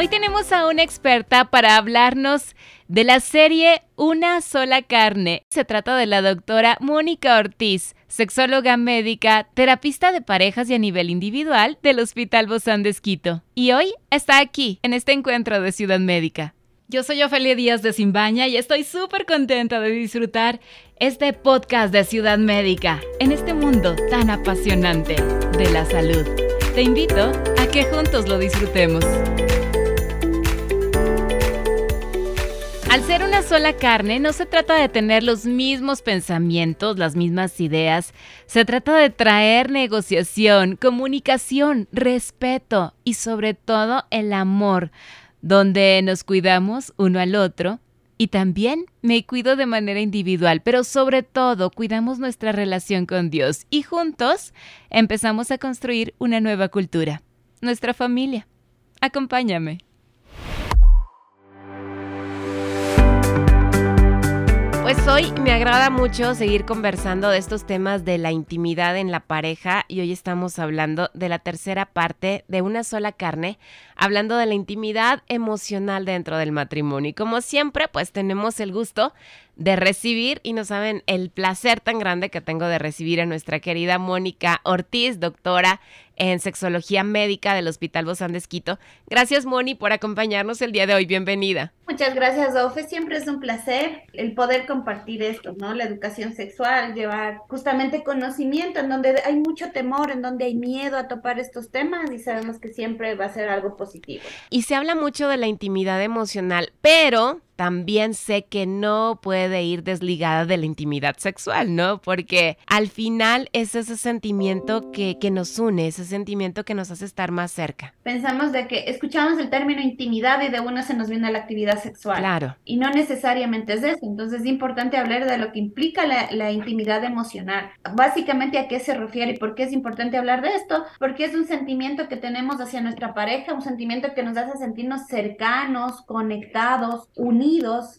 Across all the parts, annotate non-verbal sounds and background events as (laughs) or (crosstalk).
Hoy tenemos a una experta para hablarnos de la serie Una sola carne. Se trata de la doctora Mónica Ortiz, sexóloga médica, terapista de parejas y a nivel individual del Hospital Bozán de Esquito. Y hoy está aquí, en este encuentro de Ciudad Médica. Yo soy Ofelia Díaz de Simbaña y estoy súper contenta de disfrutar este podcast de Ciudad Médica en este mundo tan apasionante de la salud. Te invito a que juntos lo disfrutemos. Al ser una sola carne, no se trata de tener los mismos pensamientos, las mismas ideas. Se trata de traer negociación, comunicación, respeto y sobre todo el amor, donde nos cuidamos uno al otro y también me cuido de manera individual, pero sobre todo cuidamos nuestra relación con Dios y juntos empezamos a construir una nueva cultura, nuestra familia. Acompáñame. Hoy me agrada mucho seguir conversando de estos temas de la intimidad en la pareja y hoy estamos hablando de la tercera parte de una sola carne, hablando de la intimidad emocional dentro del matrimonio. Y como siempre, pues tenemos el gusto de recibir y no saben el placer tan grande que tengo de recibir a nuestra querida Mónica Ortiz, doctora en sexología médica del Hospital Bozán de Esquito. Gracias, Moni, por acompañarnos el día de hoy. Bienvenida. Muchas gracias, Ofe. Siempre es un placer el poder compartir esto, ¿no? La educación sexual, llevar justamente conocimiento en donde hay mucho temor, en donde hay miedo a topar estos temas y sabemos que siempre va a ser algo positivo. Y se habla mucho de la intimidad emocional, pero también sé que no puede ir desligada de la intimidad sexual, ¿no? Porque al final es ese sentimiento que, que, nos une, ese sentimiento que nos hace estar más cerca. Pensamos de que escuchamos el término intimidad y de una se nos viene la actividad sexual. Claro. Y no necesariamente es eso. Entonces es importante hablar de lo que implica la, la intimidad emocional. Básicamente a qué se refiere y por qué es importante hablar de esto. Porque es un sentimiento que tenemos hacia nuestra pareja, un sentimiento que nos hace sentirnos cercanos, conectados, unidos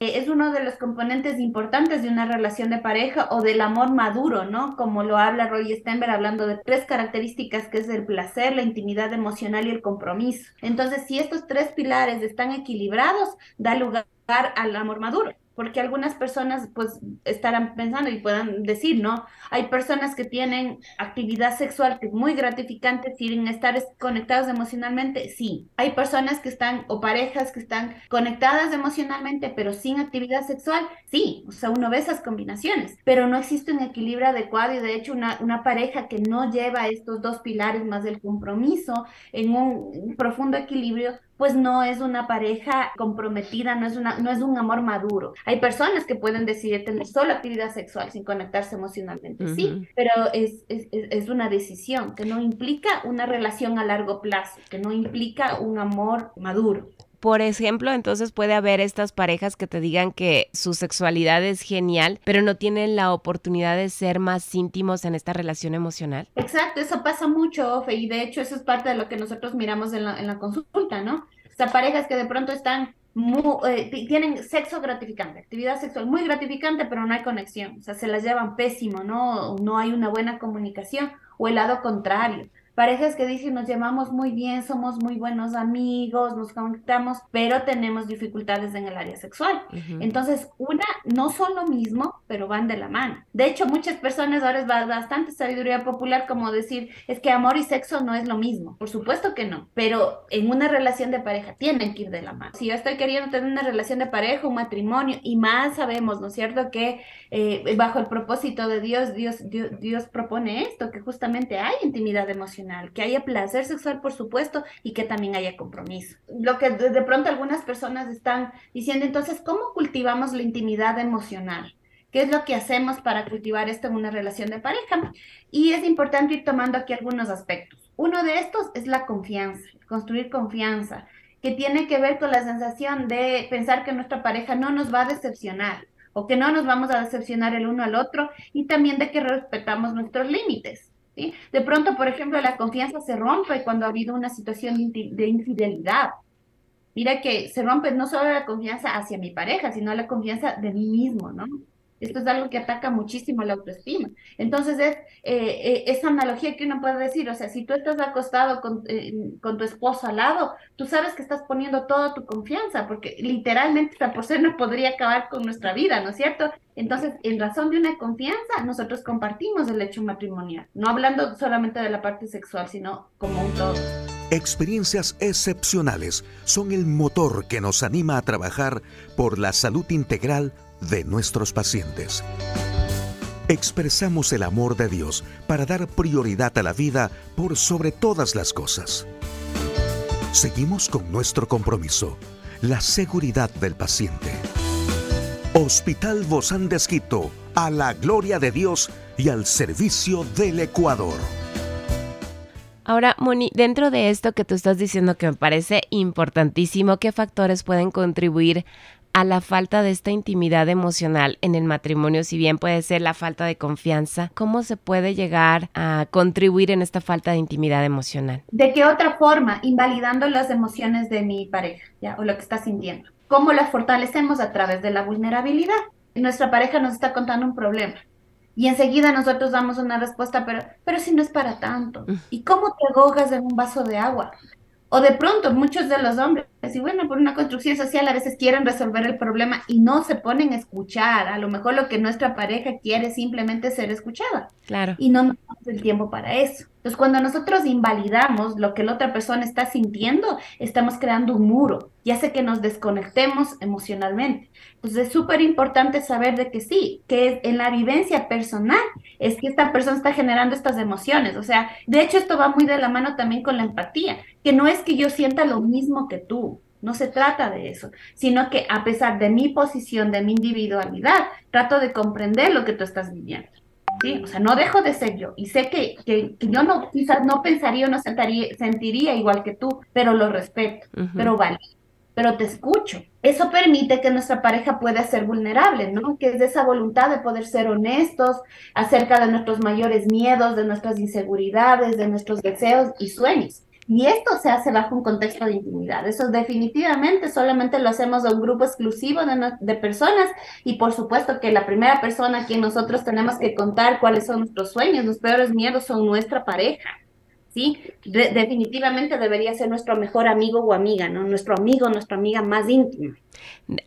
eh, es uno de los componentes importantes de una relación de pareja o del amor maduro, ¿no? Como lo habla Roy Stenberg hablando de tres características que es el placer, la intimidad emocional y el compromiso. Entonces, si estos tres pilares están equilibrados, da lugar al amor maduro porque algunas personas pues estarán pensando y puedan decir, ¿no? Hay personas que tienen actividad sexual que es muy gratificante sin estar conectados emocionalmente, sí. Hay personas que están o parejas que están conectadas emocionalmente pero sin actividad sexual, sí. O sea, uno ve esas combinaciones, pero no existe un equilibrio adecuado y de hecho una, una pareja que no lleva estos dos pilares más del compromiso en un profundo equilibrio pues no es una pareja comprometida, no es, una, no es un amor maduro. Hay personas que pueden decidir tener solo actividad sexual sin conectarse emocionalmente, sí, pero es, es, es, una decisión que no implica una relación a largo plazo, que no implica un amor maduro. Por ejemplo, entonces puede haber estas parejas que te digan que su sexualidad es genial, pero no tienen la oportunidad de ser más íntimos en esta relación emocional. Exacto, eso pasa mucho, Ofe, y de hecho eso es parte de lo que nosotros miramos en la, en la consulta, ¿no? O sea, parejas que de pronto están eh, tienen sexo gratificante, actividad sexual muy gratificante, pero no hay conexión, o sea, se las llevan pésimo, ¿no? No hay una buena comunicación, o el lado contrario parejas que dicen nos llevamos muy bien, somos muy buenos amigos, nos conectamos, pero tenemos dificultades en el área sexual. Entonces, una, no son lo mismo, pero van de la mano. De hecho, muchas personas ahora es bastante sabiduría popular como decir, es que amor y sexo no es lo mismo. Por supuesto que no, pero en una relación de pareja tienen que ir de la mano. Si yo estoy queriendo tener una relación de pareja, un matrimonio, y más sabemos, ¿no es cierto?, que eh, bajo el propósito de Dios, Dios, Dios, Dios propone esto, que justamente hay intimidad emocional que haya placer sexual, por supuesto, y que también haya compromiso. Lo que de pronto algunas personas están diciendo, entonces, ¿cómo cultivamos la intimidad emocional? ¿Qué es lo que hacemos para cultivar esto en una relación de pareja? Y es importante ir tomando aquí algunos aspectos. Uno de estos es la confianza, construir confianza, que tiene que ver con la sensación de pensar que nuestra pareja no nos va a decepcionar o que no nos vamos a decepcionar el uno al otro y también de que respetamos nuestros límites. De pronto, por ejemplo, la confianza se rompe cuando ha habido una situación de infidelidad. mira que se rompe no solo la confianza hacia mi pareja, sino la confianza de mí mismo, ¿no? Esto es algo que ataca muchísimo la autoestima. Entonces es eh, eh, esa analogía que uno puede decir, o sea, si tú estás acostado con, eh, con, tu esposo al lado, tú sabes que estás poniendo toda tu confianza, porque literalmente esta persona podría acabar con nuestra vida, ¿no es cierto? Entonces, en razón de una confianza, nosotros compartimos el hecho matrimonial, no hablando solamente de la parte sexual, sino como un todo. Experiencias excepcionales son el motor que nos anima a trabajar por la salud integral de nuestros pacientes. Expresamos el amor de Dios para dar prioridad a la vida por sobre todas las cosas. Seguimos con nuestro compromiso, la seguridad del paciente. Hospital Bozán de Esquito, a la gloria de Dios y al servicio del Ecuador. Ahora, Moni, dentro de esto que tú estás diciendo que me parece importantísimo, ¿qué factores pueden contribuir a la falta de esta intimidad emocional en el matrimonio, si bien puede ser la falta de confianza, ¿cómo se puede llegar a contribuir en esta falta de intimidad emocional? ¿De qué otra forma? Invalidando las emociones de mi pareja, ¿ya? O lo que está sintiendo. ¿Cómo las fortalecemos? A través de la vulnerabilidad. Nuestra pareja nos está contando un problema. Y enseguida nosotros damos una respuesta, pero, pero si no es para tanto. Mm. ¿Y cómo te ahogas en un vaso de agua? O de pronto muchos de los hombres, y bueno, por una construcción social a veces quieren resolver el problema y no se ponen a escuchar. A lo mejor lo que nuestra pareja quiere es simplemente ser escuchada. Claro. Y no nos damos el tiempo para eso. Entonces, cuando nosotros invalidamos lo que la otra persona está sintiendo, estamos creando un muro y hace que nos desconectemos emocionalmente. Entonces, es súper importante saber de que sí, que en la vivencia personal es que esta persona está generando estas emociones. O sea, de hecho, esto va muy de la mano también con la empatía, que no es que yo sienta lo mismo que tú, no se trata de eso, sino que a pesar de mi posición, de mi individualidad, trato de comprender lo que tú estás viviendo. ¿sí? O sea, no dejo de ser yo. Y sé que, que, yo no, quizás no pensaría o no sentiría, sentiría igual que tú, pero lo respeto, pero vale, pero te escucho. Eso permite que nuestra pareja pueda ser vulnerable, ¿no? Que es de esa voluntad de poder ser honestos acerca de nuestros mayores miedos, de nuestras inseguridades, de nuestros deseos y sueños. Y esto se hace bajo un contexto de intimidad. Eso definitivamente solamente lo hacemos a un grupo exclusivo de, personas y por supuesto que la primera persona a quien nosotros tenemos que contar cuáles son nuestros sueños, los peores miedos son nuestra pareja. ¿Sí? definitivamente debería ser nuestro mejor amigo o amiga, ¿no? Nuestro amigo, nuestra amiga más íntima.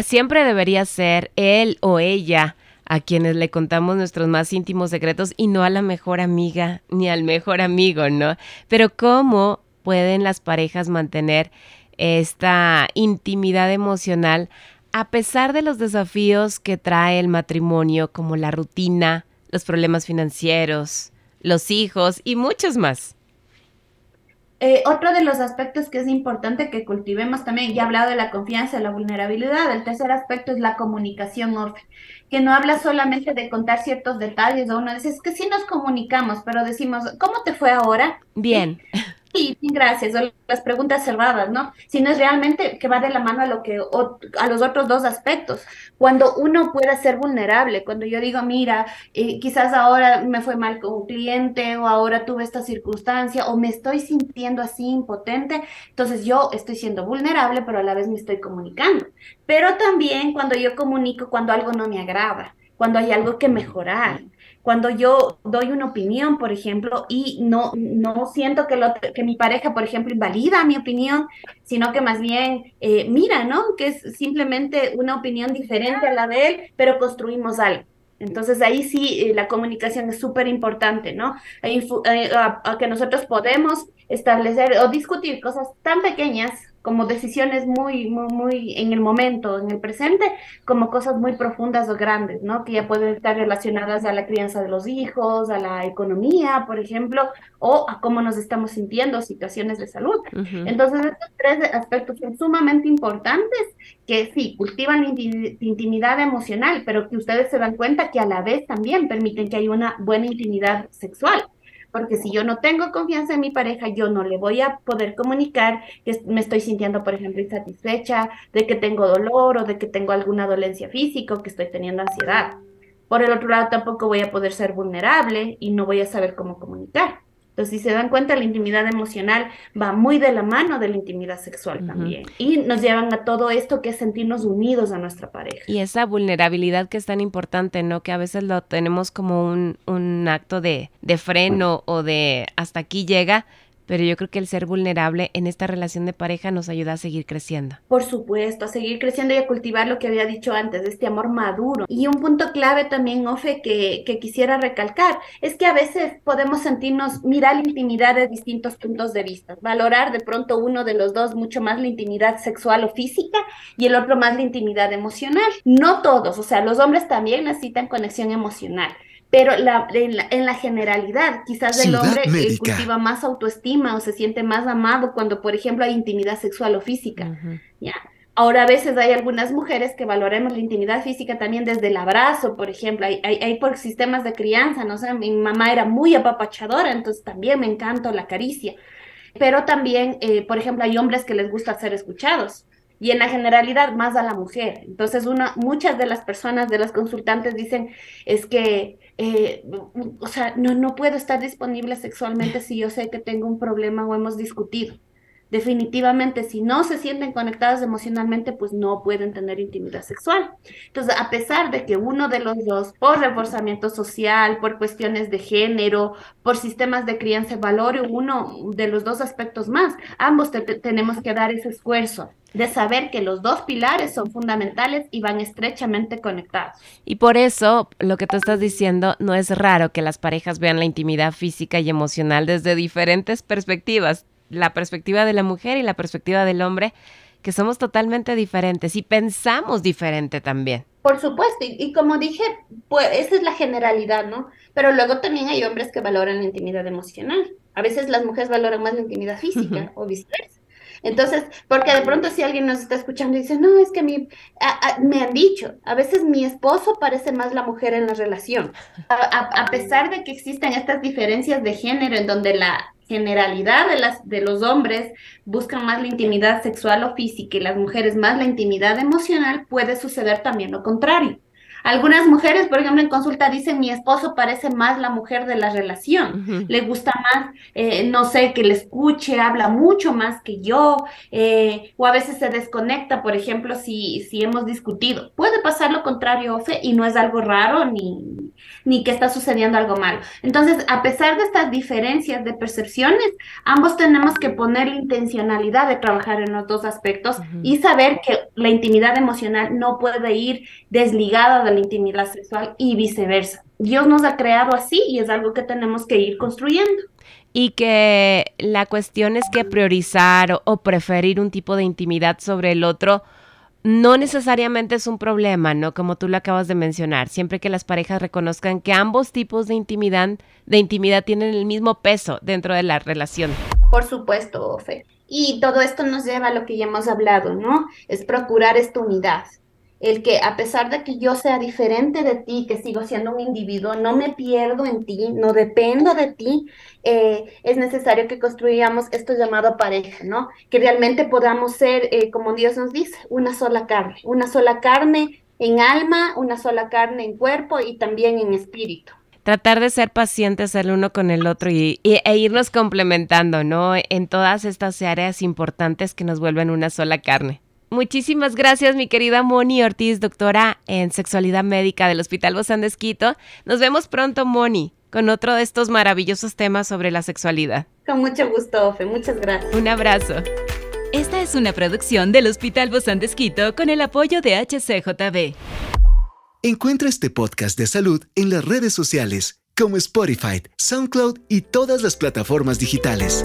Siempre debería ser él o ella a quienes le contamos nuestros más íntimos secretos y no a la mejor amiga ni al mejor amigo, ¿no? Pero cómo pueden las parejas mantener esta intimidad emocional a pesar de los desafíos que trae el matrimonio como la rutina, los problemas financieros, los hijos y muchos más. Eh, otro de los aspectos que es importante que cultivemos también, ya he hablado de la confianza, la vulnerabilidad, el tercer aspecto es la comunicación, que no habla solamente de contar ciertos detalles, o uno dice, es que sí nos comunicamos, pero decimos, ¿cómo te fue ahora? Bien. (laughs) Gracias, las preguntas cerradas, ¿no? Sino es realmente que va de la mano a lo que a los otros dos aspectos. Cuando uno puede ser vulnerable, cuando yo digo, mira, eh, quizás ahora me fue mal con un cliente o ahora tuve esta circunstancia o me estoy sintiendo así impotente, entonces yo estoy siendo vulnerable, pero a la vez me estoy comunicando. Pero también cuando yo comunico cuando algo no me agrada, cuando hay algo que mejorar, cuando yo doy una opinión, por ejemplo, y no, no siento que, lo, que mi pareja, por ejemplo, invalida mi opinión, sino que más bien eh, mira, ¿no? Que es simplemente una opinión diferente a la de él, pero construimos algo. Entonces ahí sí eh, la comunicación es súper importante, ¿no? Eh, a, que nosotros podemos establecer o discutir cosas tan pequeñas como decisiones muy, muy, muy en el momento, en el presente, como cosas muy profundas o grandes, ¿no? Que ya pueden estar relacionadas a la crianza de los hijos, a la economía, por ejemplo, o a cómo nos estamos sintiendo, situaciones de salud. Entonces, estos tres aspectos son sumamente importantes que sí, cultivan la intimidad emocional, pero que ustedes se dan cuenta que a la vez también permiten que haya una buena intimidad sexual porque si yo no tengo confianza en mi pareja, yo no le voy a poder comunicar que me estoy sintiendo, por ejemplo, insatisfecha, de que tengo dolor o de que tengo alguna dolencia física o que estoy teniendo ansiedad. Por el otro lado, tampoco voy a poder ser vulnerable y no voy a saber cómo comunicar. Entonces, si se dan cuenta, la intimidad emocional va muy de la mano de la intimidad sexual también. Y nos llevan a todo esto que es sentirnos unidos a nuestra pareja. Y esa vulnerabilidad que es tan importante, ¿no? Que a veces lo tenemos como un, un acto de, de freno o de hasta aquí llega, pero yo creo que el ser vulnerable en esta relación de pareja nos ayuda a seguir creciendo. Por supuesto, a seguir creciendo y a cultivar lo que había dicho antes, este amor maduro. Y un punto clave también, Ofe, que, que quisiera recalcar, es que a veces podemos sentirnos, mirar la intimidad de distintos puntos de vista, valorar de pronto uno de los dos mucho más la intimidad sexual o física y el otro más la intimidad emocional. No todos, o sea, los hombres también necesitan conexión emocional pero la, en, la, generalidad, quizás el hombre eh, cultiva más autoestima o se siente más amado cuando, por ejemplo, hay intimidad sexual o física. ¿ya? Ahora a veces hay algunas mujeres que valoremos la intimidad física también desde el abrazo, por ejemplo, hay, hay, por sistemas de crianza, no sé, mi mamá era muy apapachadora, entonces también me encanta la caricia. Pero también, eh, por ejemplo, hay hombres que les gusta ser escuchados y en la generalidad más a la mujer. Entonces, una, muchas de las personas, de las consultantes dicen, es que, eh, o sea, no, no puedo estar disponible sexualmente si yo sé que tengo un problema o hemos discutido definitivamente si no se sienten conectadas emocionalmente, pues no pueden tener intimidad sexual. Entonces, a pesar de que uno de los dos, por reforzamiento social, por cuestiones de género, por sistemas de crianza, valore uno de los dos aspectos más, ambos tenemos que dar ese esfuerzo de saber que los dos pilares son fundamentales y van estrechamente conectados. Y por eso, lo que tú estás diciendo, no es raro que las parejas vean la intimidad física y emocional desde diferentes perspectivas la perspectiva de la mujer y la perspectiva del hombre, que somos totalmente diferentes y pensamos diferente también. Por supuesto, y, como dije, pues esa es la generalidad, ¿no? Pero luego también hay hombres que valoran la intimidad emocional. A veces las mujeres valoran más la intimidad física o viceversa. Entonces, porque de pronto si alguien nos está escuchando y dice, no, es que mi, me han dicho, a veces mi esposo parece más la mujer en la relación. a pesar de que existen estas diferencias de género en donde la generalidad de, las, de los hombres buscan más la intimidad sexual o física y las mujeres más la intimidad emocional, puede suceder también lo contrario. Algunas mujeres, por ejemplo, en consulta dicen, mi esposo parece más la mujer de la relación, le gusta más, eh, no sé, que le escuche, habla mucho más que yo, eh, o a veces se desconecta, por ejemplo, si, si hemos discutido. Puede pasar lo contrario, Ofe, y no es algo raro ni, ni que está sucediendo algo malo. Entonces, a pesar de estas diferencias de percepciones, ambos tenemos que poner la intencionalidad de trabajar en los dos aspectos y saber que la intimidad emocional no puede ir desligada de la intimidad sexual y viceversa. Dios nos ha creado así y es algo que tenemos que ir construyendo. Y que la cuestión es que priorizar o, preferir un tipo de intimidad sobre el otro no necesariamente es un problema, ¿no? Como tú lo acabas de mencionar, siempre que las parejas reconozcan que ambos tipos de intimidad, de intimidad tienen el mismo peso dentro de la relación. Por supuesto, Ofe. Y todo esto nos lleva a lo que ya hemos hablado, ¿no? Es procurar esta unidad el que a pesar de que yo sea diferente de ti, que sigo siendo un individuo, no me pierdo en ti, no dependo de ti, eh, es necesario que construyamos esto llamado pareja, ¿no? Que realmente podamos ser, eh, como Dios nos dice, una sola carne, una sola carne en alma, una sola carne en cuerpo y también en espíritu. Tratar de ser pacientes el uno con el otro y, e irnos complementando, ¿no? En todas estas áreas importantes que nos vuelven una sola carne. Muchísimas gracias, mi querida Moni Ortiz, doctora en sexualidad médica del Hospital Bozán de Esquito. Nos vemos pronto, Moni, con otro de estos maravillosos temas sobre la sexualidad. Con mucho gusto, Ofe. Muchas gracias. Un abrazo. Esta es una producción del Hospital Bozán de Esquito con el apoyo de HCJB. Encuentra este podcast de salud en las redes sociales como Spotify, SoundCloud y todas las plataformas digitales.